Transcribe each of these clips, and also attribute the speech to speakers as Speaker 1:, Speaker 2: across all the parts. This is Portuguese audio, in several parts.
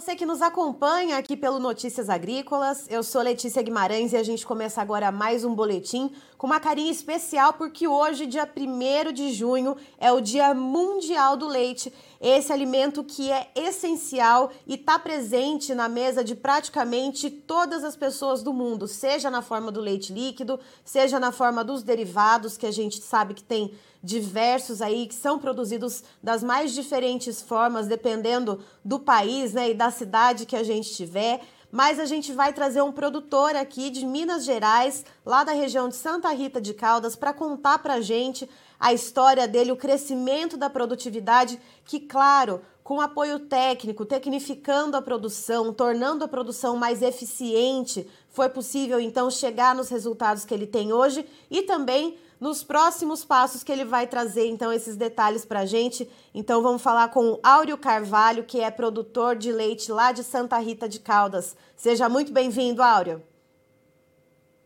Speaker 1: você que nos acompanha aqui pelo Notícias Agrícolas. Eu sou Letícia Guimarães e a gente começa agora mais um boletim com uma carinha especial porque hoje, dia 1 de junho, é o Dia Mundial do Leite. Esse alimento que é essencial e está presente na mesa de praticamente todas as pessoas do mundo, seja na forma do leite líquido, seja na forma dos derivados, que a gente sabe que tem diversos aí que são produzidos das mais diferentes formas, dependendo do país né, e da cidade que a gente tiver. Mas a gente vai trazer um produtor aqui de Minas Gerais, lá da região de Santa Rita de Caldas, para contar para a gente a história dele, o crescimento da produtividade, que, claro, com apoio técnico, tecnificando a produção, tornando a produção mais eficiente, foi possível então chegar nos resultados que ele tem hoje e também nos próximos passos que ele vai trazer então esses detalhes para a gente. Então vamos falar com o Áureo Carvalho, que é produtor de leite lá de Santa Rita de Caldas. Seja muito bem-vindo, Áureo.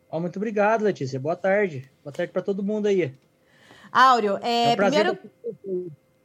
Speaker 2: Oh, muito obrigado, Letícia. Boa tarde. Boa tarde para todo mundo aí.
Speaker 1: Áureo, é, é um primeiro...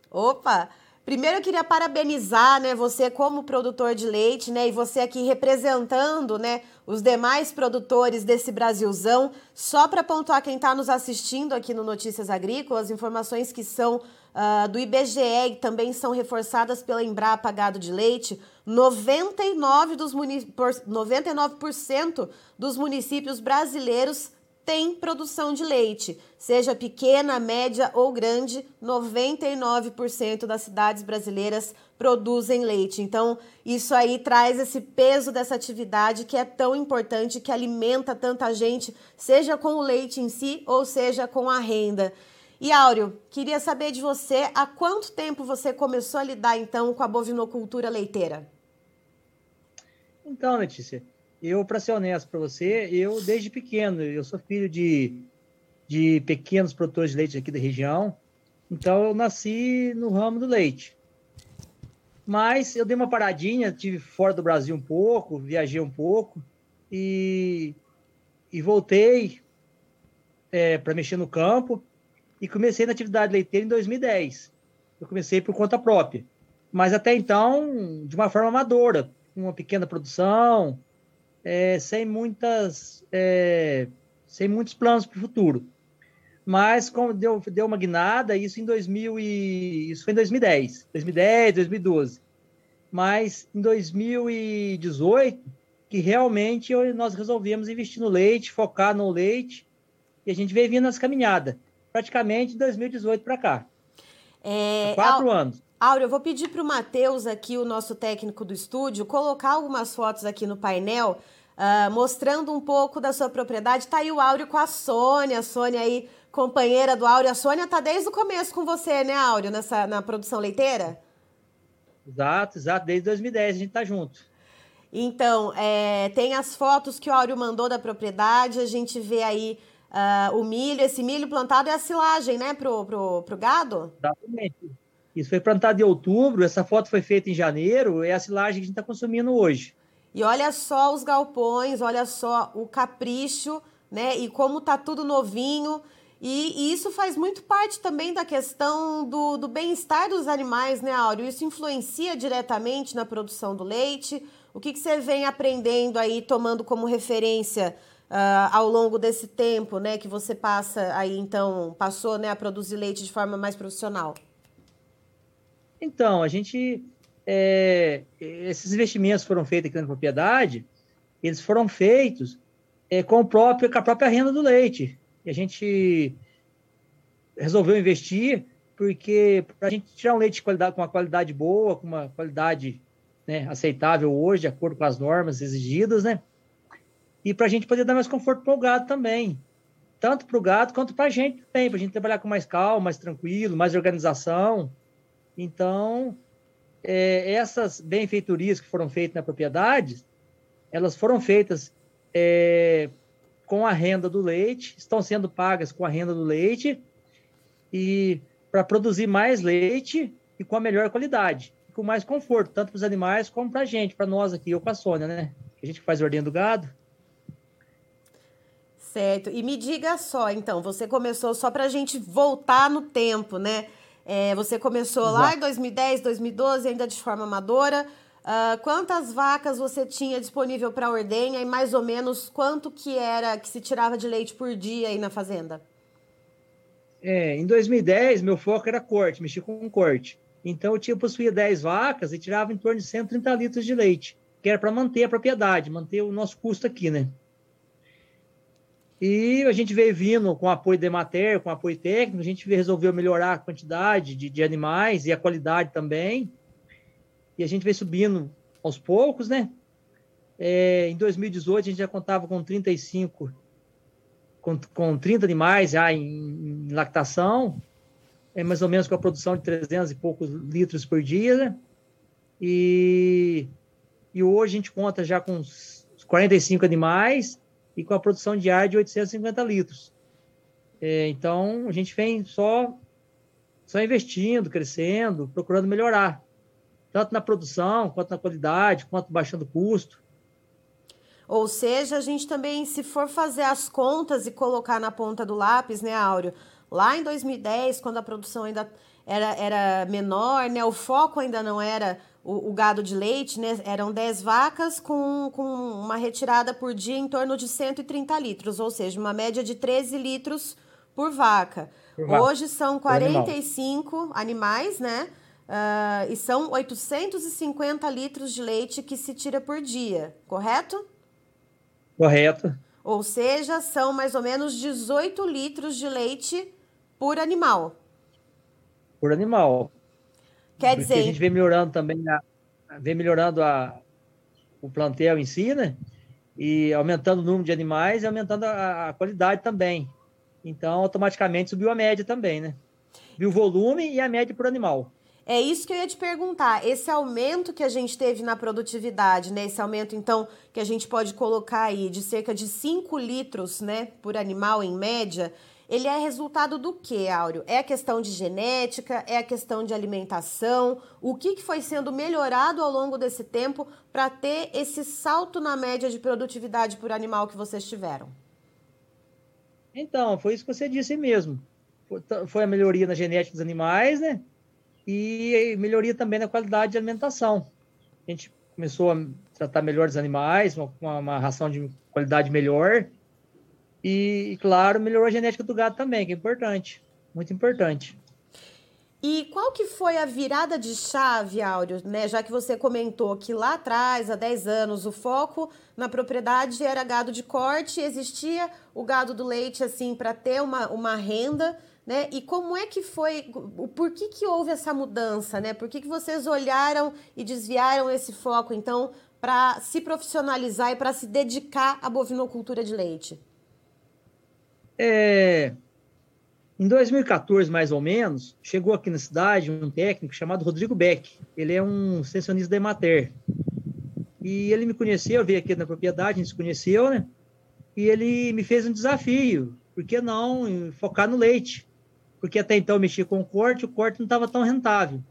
Speaker 1: Opa! Primeiro eu queria parabenizar, né, você como produtor de leite, né, e você aqui representando, né, os demais produtores desse Brasilzão. Só para pontuar quem está nos assistindo aqui no Notícias Agrícolas, informações que são uh, do IBGE e também são reforçadas pela Embrapa Gado de Leite. 99 dos 99% dos municípios brasileiros tem produção de leite, seja pequena, média ou grande, 99% das cidades brasileiras produzem leite. Então, isso aí traz esse peso dessa atividade que é tão importante, que alimenta tanta gente, seja com o leite em si ou seja com a renda. E Áureo, queria saber de você, há quanto tempo você começou a lidar então com a bovinocultura leiteira?
Speaker 2: Então, Letícia, eu, para ser honesto para você, eu desde pequeno, eu sou filho de, de pequenos produtores de leite aqui da região, então eu nasci no ramo do leite. Mas eu dei uma paradinha, tive fora do Brasil um pouco, viajei um pouco e, e voltei é, para mexer no campo e comecei na atividade leiteira em 2010. Eu comecei por conta própria, mas até então de uma forma amadora, uma pequena produção, é, sem muitas é, sem muitos planos para o futuro. Mas como deu, deu uma guinada, isso em 2000 e, isso foi em 2010, 2010, 2012. Mas em 2018 que realmente nós resolvemos investir no leite, focar no leite, e a gente veio vindo nessa caminhada, praticamente de 2018 para cá. É, quatro anos.
Speaker 1: Áureo, eu vou pedir para o Matheus aqui, o nosso técnico do estúdio, colocar algumas fotos aqui no painel, uh, mostrando um pouco da sua propriedade. Tá aí o Áureo com a Sônia, a Sônia aí, companheira do Áureo. A Sônia tá desde o começo com você, né, Áureo, nessa, na produção leiteira?
Speaker 2: Exato, exato. Desde 2010 a gente tá junto.
Speaker 1: Então, é, tem as fotos que o Áureo mandou da propriedade, a gente vê aí uh, o milho, esse milho plantado é a silagem, né, pro, pro, pro gado?
Speaker 2: Exatamente. Isso foi plantado em outubro, essa foto foi feita em janeiro, é a silagem que a gente está consumindo hoje.
Speaker 1: E olha só os galpões, olha só o capricho, né? E como tá tudo novinho. E, e isso faz muito parte também da questão do, do bem-estar dos animais, né, Áureo? Isso influencia diretamente na produção do leite. O que, que você vem aprendendo aí, tomando como referência uh, ao longo desse tempo, né? Que você passa aí, então, passou né, a produzir leite de forma mais profissional?
Speaker 2: Então, a gente. É, esses investimentos foram feitos aqui na propriedade, eles foram feitos é, com, o próprio, com a própria renda do leite. E a gente resolveu investir porque para a gente tirar um leite de qualidade, com uma qualidade boa, com uma qualidade né, aceitável hoje, de acordo com as normas exigidas, né? E para a gente poder dar mais conforto para o gado também. Tanto para o gado quanto para a gente também, para a gente trabalhar com mais calma, mais tranquilo, mais organização. Então, é, essas benfeitorias que foram feitas na propriedade, elas foram feitas é, com a renda do leite, estão sendo pagas com a renda do leite e para produzir mais leite e com a melhor qualidade, com mais conforto, tanto para os animais como para a gente, para nós aqui, eu com a Sônia, né? A gente faz ordem do gado.
Speaker 1: Certo. E me diga só, então, você começou só para a gente voltar no tempo, né? É, você começou Exato. lá em 2010, 2012, ainda de forma amadora. Uh, quantas vacas você tinha disponível para ordenha e mais ou menos quanto que era que se tirava de leite por dia aí na fazenda?
Speaker 2: É, em 2010, meu foco era corte, mexi com corte. Então, eu tinha, possuía 10 vacas e tirava em torno de 130 litros de leite, que era para manter a propriedade, manter o nosso custo aqui, né? E a gente veio vindo com apoio da Emater, com apoio técnico, a gente resolveu melhorar a quantidade de, de animais e a qualidade também. E a gente veio subindo aos poucos, né? É, em 2018, a gente já contava com 35, com, com 30 animais já em, em lactação, é mais ou menos com a produção de 300 e poucos litros por dia, né? E, e hoje a gente conta já com 45 animais, e com a produção diária de 850 litros. É, então, a gente vem só, só investindo, crescendo, procurando melhorar, tanto na produção, quanto na qualidade, quanto baixando o custo.
Speaker 1: Ou seja, a gente também, se for fazer as contas e colocar na ponta do lápis, né, Áureo? Lá em 2010, quando a produção ainda era, era menor, né, o foco ainda não era o, o, gado de leite, né, eram 10 vacas com, com uma retirada por dia em torno de 130 litros, ou seja, uma média de 13 litros por vaca. Por Hoje são 45 animal. animais, né? Uh, e são 850 litros de leite que se tira por dia, correto?
Speaker 2: Correto.
Speaker 1: Ou seja, são mais ou menos 18 litros de leite por animal.
Speaker 2: Por animal.
Speaker 1: Quer dizer. a
Speaker 2: gente vem melhorando também, a, vem melhorando a, o plantel em si, né? E aumentando o número de animais e aumentando a, a qualidade também. Então, automaticamente subiu a média também, né? Viu o volume e a média por animal.
Speaker 1: É isso que eu ia te perguntar. Esse aumento que a gente teve na produtividade, né? Esse aumento, então, que a gente pode colocar aí de cerca de 5 litros, né, por animal em média, ele é resultado do que, Áureo? É a questão de genética? É a questão de alimentação? O que, que foi sendo melhorado ao longo desse tempo para ter esse salto na média de produtividade por animal que vocês tiveram?
Speaker 2: Então, foi isso que você disse mesmo. Foi a melhoria na genética dos animais, né? E melhoria também na qualidade de alimentação. A gente começou a tratar melhor os animais, uma, uma ração de qualidade melhor, e, claro, melhorou a genética do gado também, que é importante, muito importante.
Speaker 1: E qual que foi a virada de chave, Áureo, né? Já que você comentou que lá atrás, há 10 anos, o foco na propriedade era gado de corte, existia o gado do leite, assim, para ter uma, uma renda, né? E como é que foi, por que que houve essa mudança, né? Por que que vocês olharam e desviaram esse foco, então, para se profissionalizar e para se dedicar à bovinocultura de leite?
Speaker 2: É, em 2014, mais ou menos, chegou aqui na cidade um técnico chamado Rodrigo Beck. Ele é um extensionista da Emater. E ele me conheceu, veio aqui na propriedade, a gente se conheceu, né? E ele me fez um desafio. Por que não focar no leite? Porque até então eu mexia com o corte, o corte não estava tão rentável.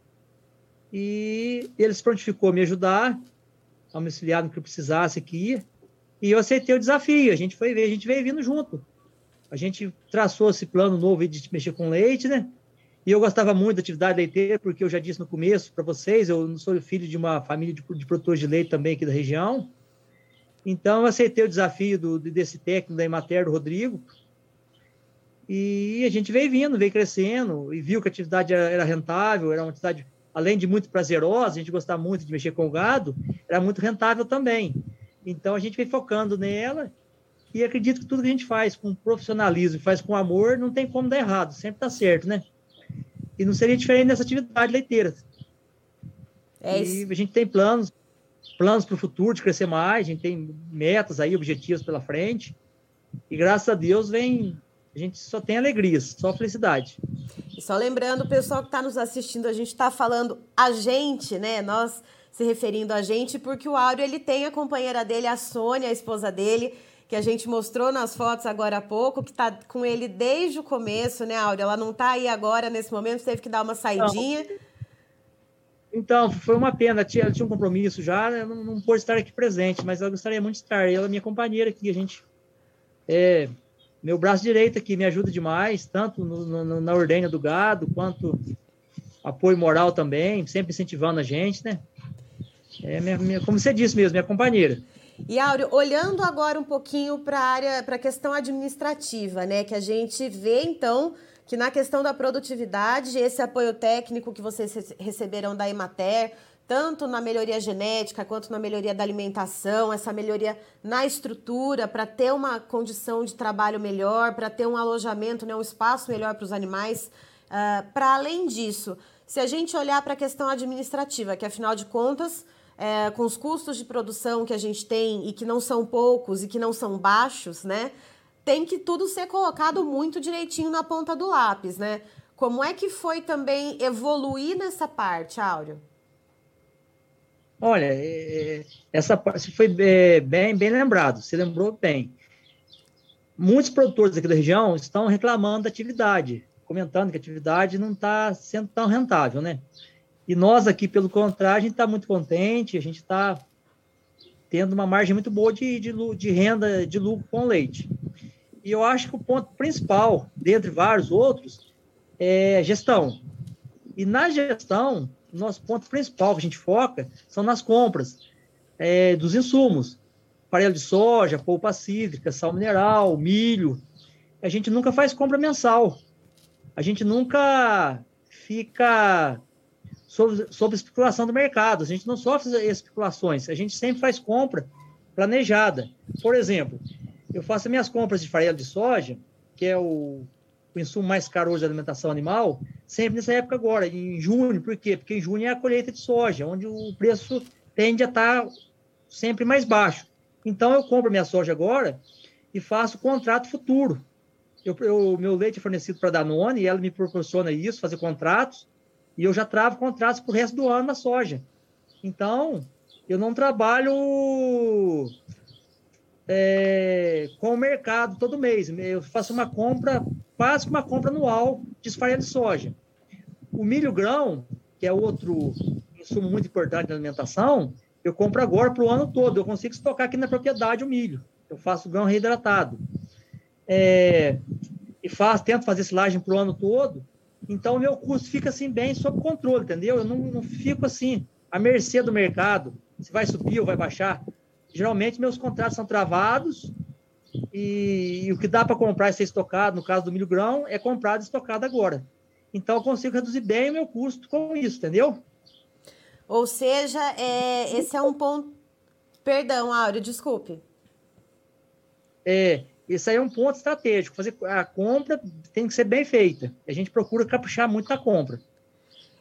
Speaker 2: E ele se prontificou a me ajudar, a me auxiliar no que eu precisasse aqui. E eu aceitei o desafio. A gente foi ver, a gente veio vindo junto a gente traçou esse plano novo de mexer com leite, né? E eu gostava muito da atividade leiteira, porque eu já disse no começo para vocês, eu sou filho de uma família de, de, produtores de leite também aqui da região. Então, eu aceitei o desafio do, desse técnico da Emater, do Rodrigo, e a gente veio vindo, veio crescendo, e viu que a atividade era, rentável, era uma atividade, além de muito prazerosa, a gente gostava muito de mexer com o gado, era muito rentável também. Então, a gente veio focando nela, e acredito que tudo que a gente faz com profissionalismo, faz com amor, não tem como dar errado, sempre tá certo, né? E não seria diferente nessa atividade leiteira. É isso. E a gente tem planos, planos para o futuro de crescer mais, a gente tem metas aí, objetivos pela frente. E graças a Deus vem, a gente só tem alegrias, só felicidade.
Speaker 1: E só lembrando, o pessoal que está nos assistindo, a gente está falando a gente, né? Nós se referindo a gente, porque o Áureo ele tem a companheira dele, a Sônia, a esposa dele, que a gente mostrou nas fotos agora há pouco, que está com ele desde o começo, né, Áurea? Ela não está aí agora, nesse momento, teve que dar uma saidinha.
Speaker 2: Então, foi uma pena, tinha, tinha um compromisso já, né? não, não pôde estar aqui presente, mas eu gostaria muito de estar. Ela é minha companheira aqui, a gente. É, meu braço direito aqui me ajuda demais, tanto no, no, na ordenha do gado, quanto apoio moral também, sempre incentivando a gente, né? É minha, minha, como você disse mesmo, minha companheira.
Speaker 1: E Áureo, olhando agora um pouquinho para a área, para a questão administrativa, né? Que a gente vê, então, que na questão da produtividade, esse apoio técnico que vocês receberão da Emater, tanto na melhoria genética quanto na melhoria da alimentação, essa melhoria na estrutura para ter uma condição de trabalho melhor, para ter um alojamento, né, um espaço melhor para os animais. Uh, para além disso, se a gente olhar para a questão administrativa, que afinal de contas, é, com os custos de produção que a gente tem e que não são poucos e que não são baixos, né? Tem que tudo ser colocado muito direitinho na ponta do lápis, né? Como é que foi também evoluir nessa parte, Áureo?
Speaker 2: Olha, é, é, essa parte foi é, bem, bem lembrado, você lembrou bem. Muitos produtores aqui da região estão reclamando da atividade, comentando que a atividade não está sendo tão rentável, né? E nós aqui, pelo contrário, a gente está muito contente, a gente está tendo uma margem muito boa de, de, de, renda, de lucro com leite. E eu acho que o ponto principal, dentre vários outros, é gestão. E na gestão, nosso ponto principal que a gente foca são nas compras é, dos insumos. Farelo de soja, polpa cítrica, sal mineral, milho. A gente nunca faz compra mensal. A gente nunca fica sob, sob especulação do mercado. A gente não sofre especulações. A gente sempre faz compra planejada. Por exemplo, eu faço minhas compras de farelo de soja, que é o o insumo mais caro hoje da alimentação animal, sempre nessa época agora, em junho. Por quê? Porque em junho é a colheita de soja, onde o preço tende a estar sempre mais baixo. Então, eu compro minha soja agora e faço contrato futuro. Eu, eu meu leite é fornecido para a Danone e ela me proporciona isso, fazer contratos, e eu já travo contratos para o resto do ano na soja. Então, eu não trabalho é, com o mercado todo mês. Eu faço uma compra, quase uma compra anual de farelo de soja. O milho grão, que é outro insumo muito importante na alimentação, eu compro agora para o ano todo. Eu consigo estocar aqui na propriedade o milho. Eu faço grão reidratado. É, e faço, tento fazer silagem para o ano todo. Então, o meu custo fica assim bem sob controle, entendeu? Eu não, não fico assim à mercê do mercado, se vai subir ou vai baixar. Geralmente, meus contratos são travados e, e o que dá para comprar e ser estocado, no caso do milho grão, é comprado e estocado agora. Então, eu consigo reduzir bem o meu custo com isso, entendeu?
Speaker 1: Ou seja, é, esse é um ponto. Perdão, Áureo, desculpe.
Speaker 2: É, esse aí é um ponto estratégico. Fazer a compra tem que ser bem feita. A gente procura caprichar muito na compra.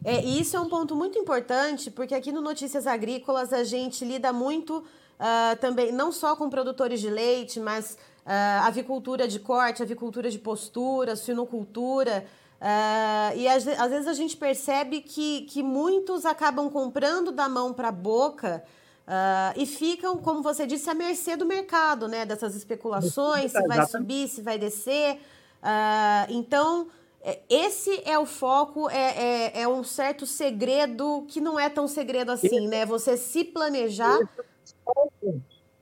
Speaker 1: É, e isso é um ponto muito importante, porque aqui no Notícias Agrícolas a gente lida muito uh, também, não só com produtores de leite, mas uh, avicultura de corte, avicultura de postura, suinocultura. Uh, e às, às, vezes a gente percebe que, que muitos acabam comprando da mão para a boca e ficam, como você disse, à mercê do mercado, né? Dessas especulações, se vai subir, se vai descer. então, é, esse é o foco, é, é, é, um certo segredo que não é tão segredo assim, né? Você se planejar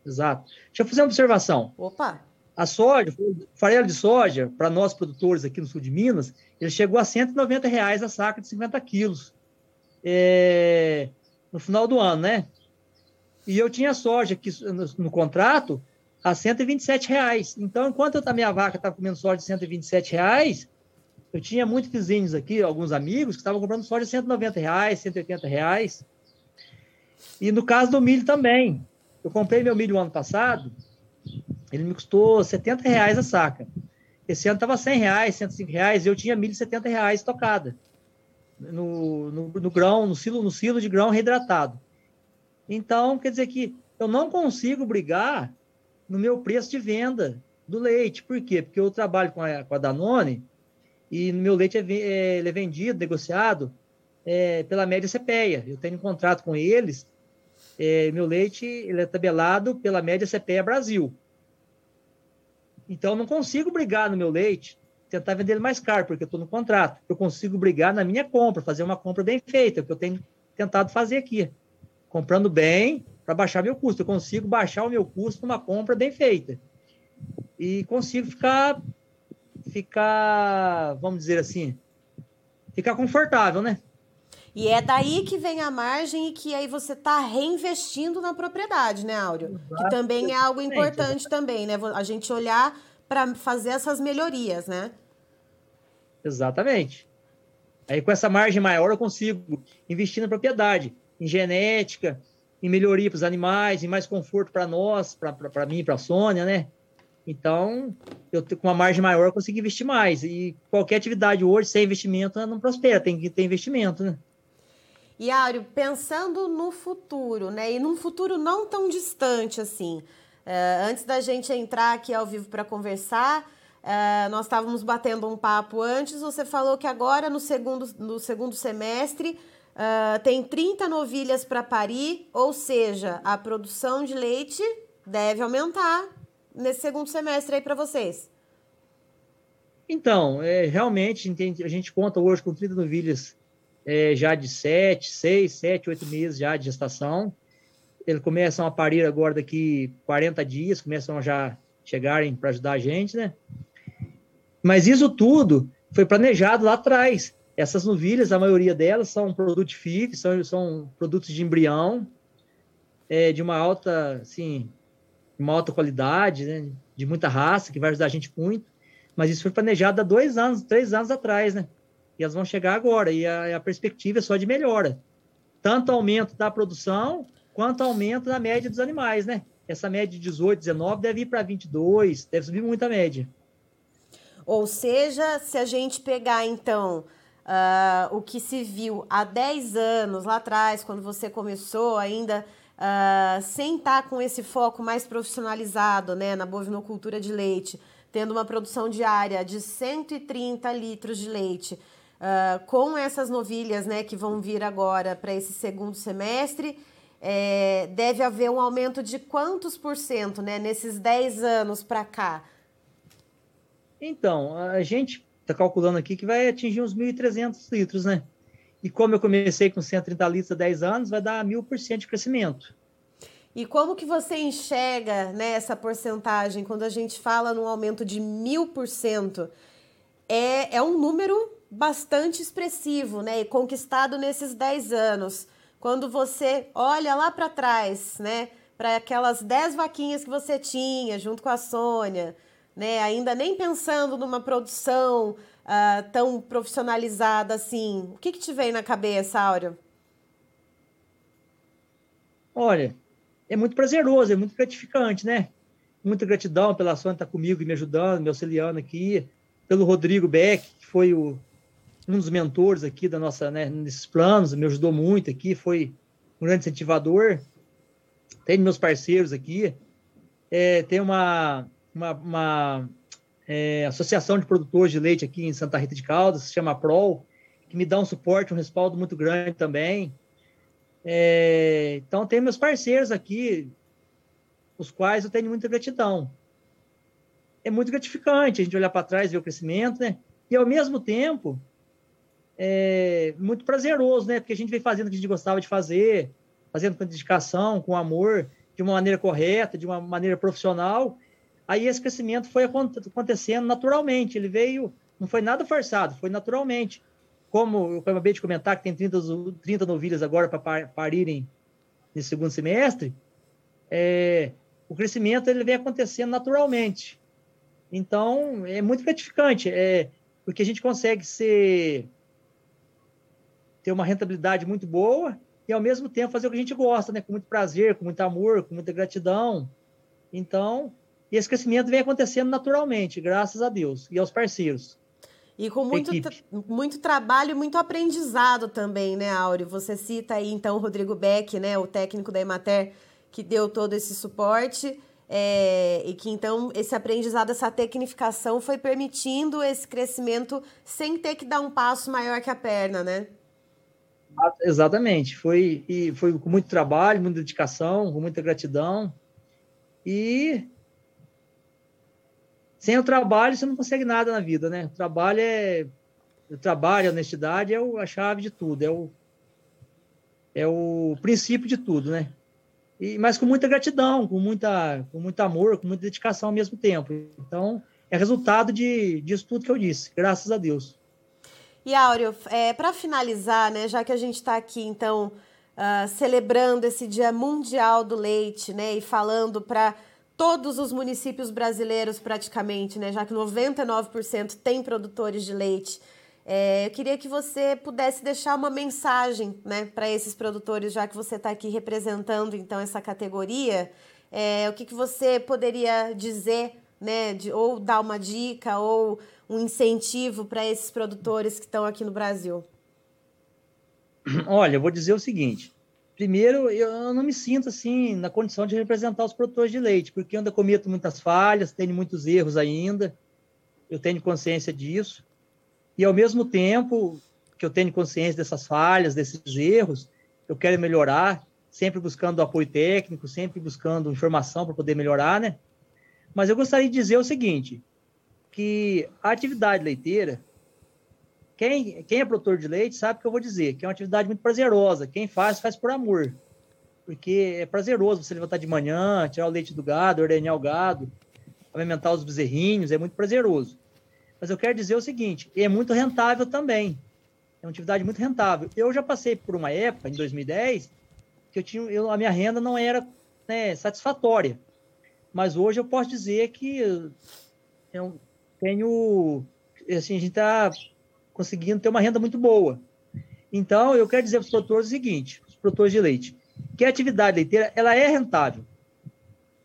Speaker 2: Exato. Deixa eu fazer uma observação.
Speaker 1: Opa!
Speaker 2: A soja, o farelo de soja, para nós produtores aqui no sul de Minas, ele chegou a 190 reais a saca de 50 quilos é, no final do ano, né? E eu tinha soja aqui no, no contrato a 127 reais. Então, enquanto a minha vaca estava comendo soja de 127 reais, eu tinha muitos vizinhos aqui, alguns amigos, que estavam comprando soja de 190 reais, 180 reais. E no caso do milho também. Eu comprei meu milho ano passado, ele me custou 70 reais a saca. Esse ano estava 100 reais, 105 reais, e eu tinha milho 70 reais tocada no, no, no, grão, no silo, no silo de grão reidratado. Então, quer dizer que eu não consigo brigar no meu preço de venda do leite. Por quê? Porque eu trabalho com a, com a Danone e no meu leite é, é, é vendido, negociado é, pela média CPEA. Eu tenho um contrato com eles é, meu leite ele é tabelado pela média CPEA Brasil. Então, eu não consigo brigar no meu leite, tentar vender ele mais caro, porque eu estou no contrato. Eu consigo brigar na minha compra, fazer uma compra bem feita, que eu tenho tentado fazer aqui. Comprando bem para baixar meu custo. Eu consigo baixar o meu custo numa compra bem feita. E consigo ficar, ficar, vamos dizer assim, ficar confortável, né?
Speaker 1: E é daí que vem a margem e que aí você está reinvestindo na propriedade, né, Áureo? Que também é algo importante também, né? A gente olhar para fazer essas melhorias, né?
Speaker 2: Exatamente. Aí com essa margem maior eu consigo investir na propriedade, em genética, em melhoria para os animais, em mais conforto para nós, para mim, para a Sônia, né? Então, eu com uma margem maior eu consigo investir mais. E qualquer atividade hoje sem investimento não prospera, tem que ter investimento, né?
Speaker 1: E Áureo, pensando no futuro, né? E num futuro não tão distante assim. Uh, antes da gente entrar aqui ao vivo para conversar, Uh, nós estávamos batendo um papo antes. Você falou que agora, no segundo, no segundo semestre, uh, tem 30 novilhas para parir, ou seja, a produção de leite deve aumentar nesse segundo semestre aí para vocês.
Speaker 2: Então, é, realmente, a gente conta hoje com 30 novilhas é, já de 7, 6, 7, 8 meses já de gestação. Eles começam a parir agora daqui 40 dias, começam a já chegarem para ajudar a gente, né? Mas isso tudo foi planejado lá atrás. Essas novilhas, a maioria delas são produtos FIF, são, são produtos de embrião, é, de uma alta, assim, uma alta qualidade, né? de muita raça, que vai ajudar a gente muito. Mas isso foi planejado há dois anos, três anos atrás, né? E elas vão chegar agora, e a, a perspectiva é só de melhora. Tanto aumento da produção, quanto aumento da média dos animais, né? Essa média de 18, 19 deve ir para 22, deve subir muito a média.
Speaker 1: Ou seja, se a gente pegar então uh, o que se viu há 10 anos lá atrás, quando você começou ainda uh, sem estar tá com esse foco mais profissionalizado né, na bovinocultura de leite, tendo uma produção diária de 130 litros de leite, uh, com essas novilhas né, que vão vir agora para esse segundo semestre, é, deve haver um aumento de quantos por cento né, nesses 10 anos para cá?
Speaker 2: Então, a gente está calculando aqui que vai atingir uns 1.300 litros, né? E como eu comecei com 130 litros há 10 anos, vai dar 1.000% de crescimento.
Speaker 1: E como que você enxerga né, essa porcentagem quando a gente fala num aumento de 1.000%? É, é um número bastante expressivo, né? E conquistado nesses 10 anos. Quando você olha lá para trás, né? Para aquelas 10 vaquinhas que você tinha junto com a Sônia, né? Ainda nem pensando numa produção uh, tão profissionalizada assim. O que, que te vem na cabeça, Áureo?
Speaker 2: Olha, é muito prazeroso, é muito gratificante, né? Muita gratidão pela Sônia estar comigo e me ajudando, me auxiliando aqui, pelo Rodrigo Beck, que foi o, um dos mentores aqui da nossa, né, nesses planos, me ajudou muito aqui, foi um grande incentivador. Tem meus parceiros aqui. É, tem uma, uma, uma é, associação de produtores de leite aqui em Santa Rita de Caldas, se chama PROL, que me dá um suporte, um respaldo muito grande também. É, então, tem meus parceiros aqui, os quais eu tenho muita gratidão. É muito gratificante a gente olhar para trás ver o crescimento, né? E, ao mesmo tempo, é muito prazeroso, né? Porque a gente vem fazendo o que a gente gostava de fazer, fazendo com dedicação, com amor, de uma maneira correta, de uma maneira profissional, Aí esse crescimento foi acontecendo naturalmente, ele veio, não foi nada forçado, foi naturalmente. Como eu acabei de comentar que tem 30, 30 novilhas agora para parirem nesse segundo semestre, é, o crescimento ele vem acontecendo naturalmente. Então, é muito gratificante, é, porque a gente consegue ser, ter uma rentabilidade muito boa e, ao mesmo tempo, fazer o que a gente gosta, né? com muito prazer, com muito amor, com muita gratidão. Então, e esse crescimento vem acontecendo naturalmente, graças a Deus e aos parceiros.
Speaker 1: E com muito, muito trabalho e muito aprendizado também, né, Áureo? Você cita aí, então, o Rodrigo Beck, né, o técnico da Emater, que deu todo esse suporte. É, e que então esse aprendizado, essa tecnificação foi permitindo esse crescimento sem ter que dar um passo maior que a perna, né?
Speaker 2: Exatamente, foi, e foi com muito trabalho, muita dedicação, com muita gratidão. E sem o trabalho, você não consegue nada na vida, né? O trabalho é. O trabalho, a honestidade é a chave de tudo, é o, é o princípio de tudo, né? E, mas com muita gratidão, com, muita, com muito amor, com muita dedicação ao mesmo tempo. Então, é resultado de, disso tudo que eu disse, graças a Deus.
Speaker 1: E Áureo, é, para finalizar, né, já que a gente está aqui, então, uh, celebrando esse Dia Mundial do Leite, né, e falando para todos os municípios brasileiros praticamente, né, já que 99% tem produtores de leite, é, eu queria que você pudesse deixar uma mensagem né, para esses produtores, já que você está aqui representando então essa categoria. É, o que, que você poderia dizer, né, de, ou dar uma dica, ou um incentivo para esses produtores que estão aqui no Brasil?
Speaker 2: Olha, eu vou dizer o seguinte. Primeiro, eu não me sinto assim na condição de representar os produtores de leite, porque eu ainda cometo muitas falhas, tenho muitos erros ainda. Eu tenho consciência disso. E ao mesmo tempo que eu tenho consciência dessas falhas, desses erros, eu quero melhorar, sempre buscando apoio técnico, sempre buscando informação para poder melhorar, né? Mas eu gostaria de dizer o seguinte: que a atividade leiteira, quem, quem é produtor de leite sabe o que eu vou dizer, que é uma atividade muito prazerosa. Quem faz, faz por amor. Porque é prazeroso você levantar de manhã, tirar o leite do gado, ordenhar o gado, alimentar os bezerrinhos, é muito prazeroso. Mas eu quero dizer o seguinte, é muito rentável também. É uma atividade muito rentável. Eu já passei por uma época, em 2010, que eu tinha, eu, a minha renda não era né, satisfatória. Mas hoje eu posso dizer que eu, tenho, assim, a gente está conseguindo ter uma renda muito boa. Então, eu quero dizer para os produtores o seguinte, os produtores de leite, que a atividade leiteira, ela é rentável.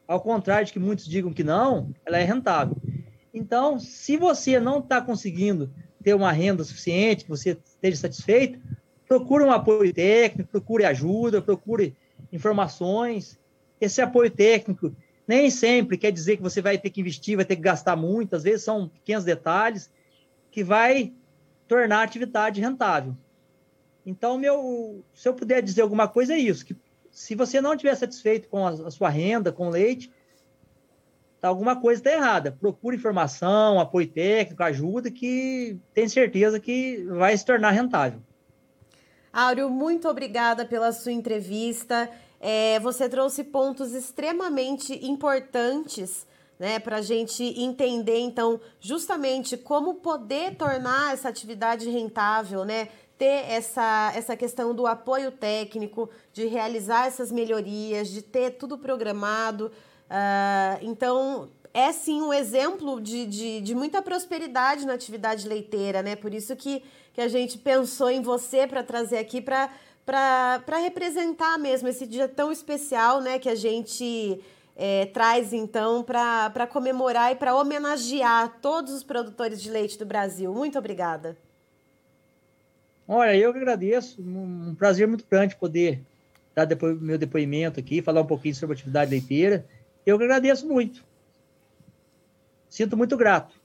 Speaker 2: Ao contrário de que muitos digam que não, ela é rentável. Então, se você não está conseguindo ter uma renda suficiente, que você esteja satisfeito, procure um apoio técnico, procure ajuda, procure informações. Esse apoio técnico nem sempre quer dizer que você vai ter que investir, vai ter que gastar muito, às vezes são pequenos detalhes que vai tornar a atividade rentável. Então, meu, se eu puder dizer alguma coisa, é isso, que se você não estiver satisfeito com a, a sua renda, com o leite, tá, alguma coisa está errada. Procure informação, apoio técnico, ajuda, que tem certeza que vai se tornar rentável.
Speaker 1: Áureo, muito obrigada pela sua entrevista. É, você trouxe pontos extremamente importantes né, para a gente entender, então, justamente como poder tornar essa atividade rentável, né? Ter essa, essa questão do apoio técnico, de realizar essas melhorias, de ter tudo programado. Uh, então, é sim um exemplo de, de, de, muita prosperidade na atividade leiteira, né? Por isso que, que a gente pensou em você para trazer aqui para para representar mesmo esse dia tão especial, né, que a gente é, traz então para comemorar e para homenagear todos os produtores de leite do Brasil. Muito obrigada.
Speaker 2: Olha, eu que agradeço, um prazer muito grande poder dar meu depoimento aqui, falar um pouquinho sobre a atividade leiteira. Eu que agradeço muito. Sinto muito grato.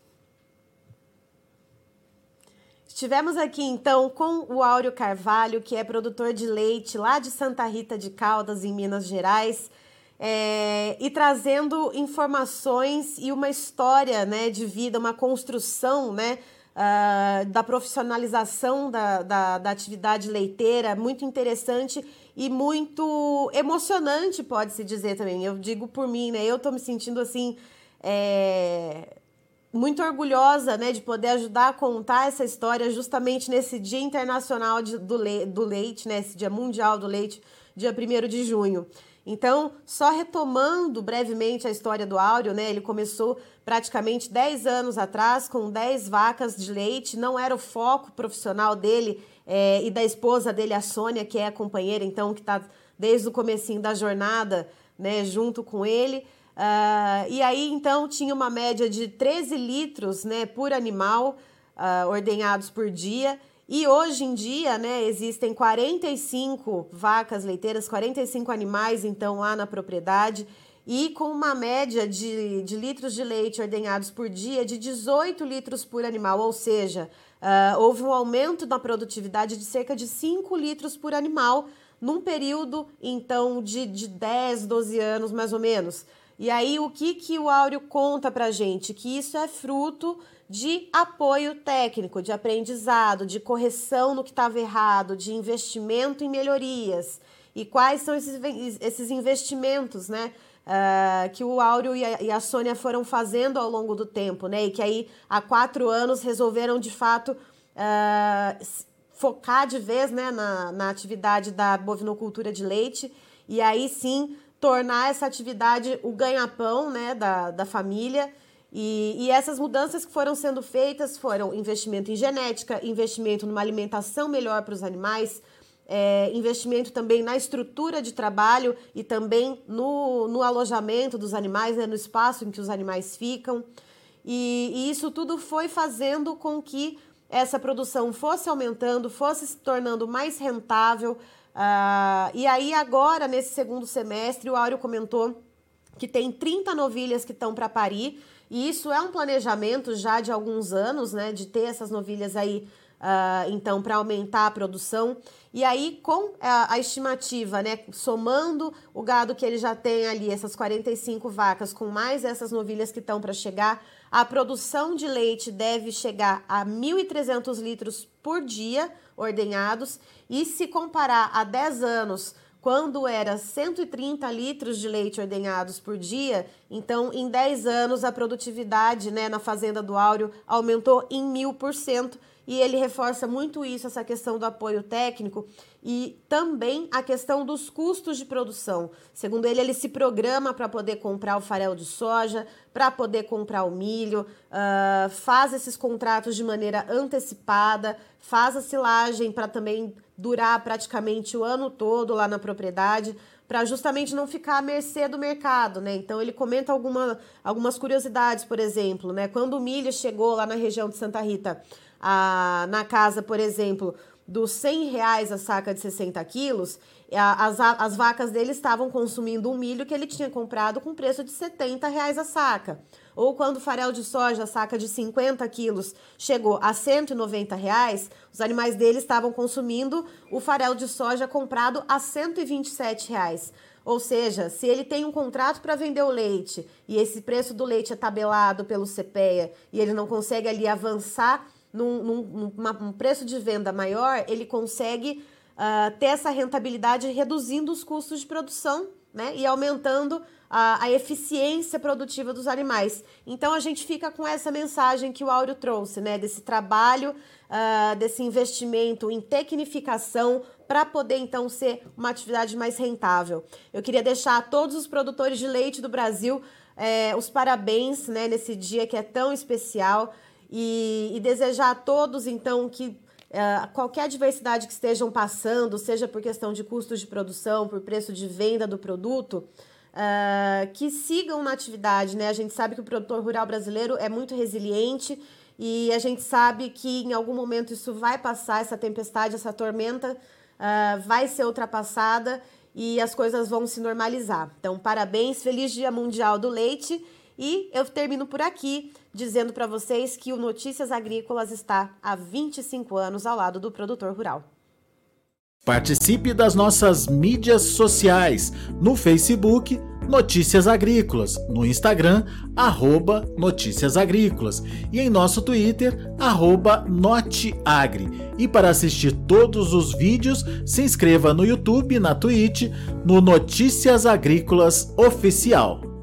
Speaker 1: Estivemos aqui então com o Áureo Carvalho, que é produtor de leite lá de Santa Rita de Caldas, em Minas Gerais, é, e trazendo informações e uma história né, de vida, uma construção né, uh, da profissionalização da, da, da atividade leiteira, muito interessante e muito emocionante, pode-se dizer também. Eu digo por mim, né? Eu estou me sentindo assim. É muito orgulhosa né, de poder ajudar a contar essa história justamente nesse Dia Internacional de, do, le, do Leite, né, esse Dia Mundial do Leite, dia 1 de junho. Então, só retomando brevemente a história do Áureo, né, ele começou praticamente 10 anos atrás com 10 vacas de leite, não era o foco profissional dele é, e da esposa dele, a Sônia, que é a companheira, então, que está desde o comecinho da jornada, né, junto com ele. Uh, e aí, então, tinha uma média de 13 litros né, por animal uh, ordenhados por dia. E hoje em dia, né, existem 45 vacas leiteiras, 45 animais, então, lá na propriedade, e com uma média de, de litros de leite ordenhados por dia de 18 litros por animal, ou seja, uh, houve um aumento na produtividade de cerca de 5 litros por animal num período, então, de, de 10, 12 anos, mais ou menos. E aí, o que, que o Áureo conta para gente? Que isso é fruto de apoio técnico, de aprendizado, de correção no que estava errado, de investimento em melhorias. E quais são esses, esses investimentos, né? Uh, que o Áureo e a, e a Sônia foram fazendo ao longo do tempo, né? E que aí, há quatro anos, resolveram de fato uh, focar de vez né, na, na atividade da bovinocultura de leite e aí sim tornar essa atividade o ganha-pão né, da, da família. E, e, essas mudanças que foram sendo feitas foram investimento em genética, investimento numa alimentação melhor para os animais, é, investimento também na estrutura de trabalho e também no, no alojamento dos animais, né, no espaço em que os animais ficam. E, e isso tudo foi fazendo com que essa produção fosse aumentando, fosse se tornando mais rentável. Uh, e aí, agora, nesse segundo semestre, o Áureo comentou que tem 30 novilhas que estão para parir. E isso é um planejamento já de alguns anos, né? De ter essas novilhas aí Uh, então, para aumentar a produção. E aí, com a, a, estimativa, né, somando o gado que ele já tem ali, essas 45 vacas, com mais essas novilhas que estão para chegar, a produção de leite deve chegar a 1.300 litros por dia ordenhados. E se comparar a 10 anos, quando era 130 litros de leite ordenhados por dia, então em 10 anos a produtividade né, na fazenda do Áureo aumentou em mil por cento e ele reforça muito isso, essa questão do apoio técnico e também a questão dos custos de produção. Segundo ele, ele se programa para poder comprar o farelo de soja, para poder comprar o milho, uh, faz esses contratos de maneira antecipada, faz a silagem para também durar praticamente o ano todo lá na propriedade para justamente não ficar à mercê do mercado, né? Então ele comenta alguma, algumas curiosidades, por exemplo, né? Quando o milho chegou lá na região de Santa Rita, a, na casa, por exemplo, dos 100 reais a saca de 60 quilos, as, as vacas dele estavam consumindo um milho que ele tinha comprado com preço de 70 reais a saca. Ou quando o farelo de soja, saca de 50 quilos, chegou a 190 reais, os animais dele estavam consumindo o farelo de soja comprado a 127 reais. Ou seja, se ele tem um contrato para vender o leite e esse preço do leite é tabelado pelo CPEA e ele não consegue ali avançar num, num um preço de venda maior, ele consegue uh, ter essa rentabilidade reduzindo os custos de produção né, e aumentando a, a, eficiência produtiva dos animais. Então a gente fica com essa mensagem que o Áureo trouxe, né, desse trabalho, uh, desse investimento em tecnificação para poder então ser uma atividade mais rentável. Eu queria deixar a todos os produtores de leite do Brasil é, os parabéns né, nesse dia que é tão especial e, e desejar a todos, então, que uh, qualquer adversidade que estejam passando, seja por questão de custos de produção, por preço de venda do produto, uh, que sigam na atividade, né? A gente sabe que o produtor rural brasileiro é muito resiliente e a gente sabe que em algum momento isso vai passar, essa tempestade, essa tormenta uh, vai ser ultrapassada e as coisas vão se normalizar. Então, parabéns, feliz Dia Mundial do Leite e eu termino por aqui dizendo para vocês que o Notícias Agrícolas está há 25 anos ao lado do produtor rural.
Speaker 3: Participe das nossas mídias sociais no Facebook Notícias Agrícolas, no Instagram arroba Notícias Agrícolas e em nosso Twitter arroba Noteagri. E para assistir todos os vídeos, se inscreva no YouTube, na Twitch, no Notícias Agrícolas Oficial.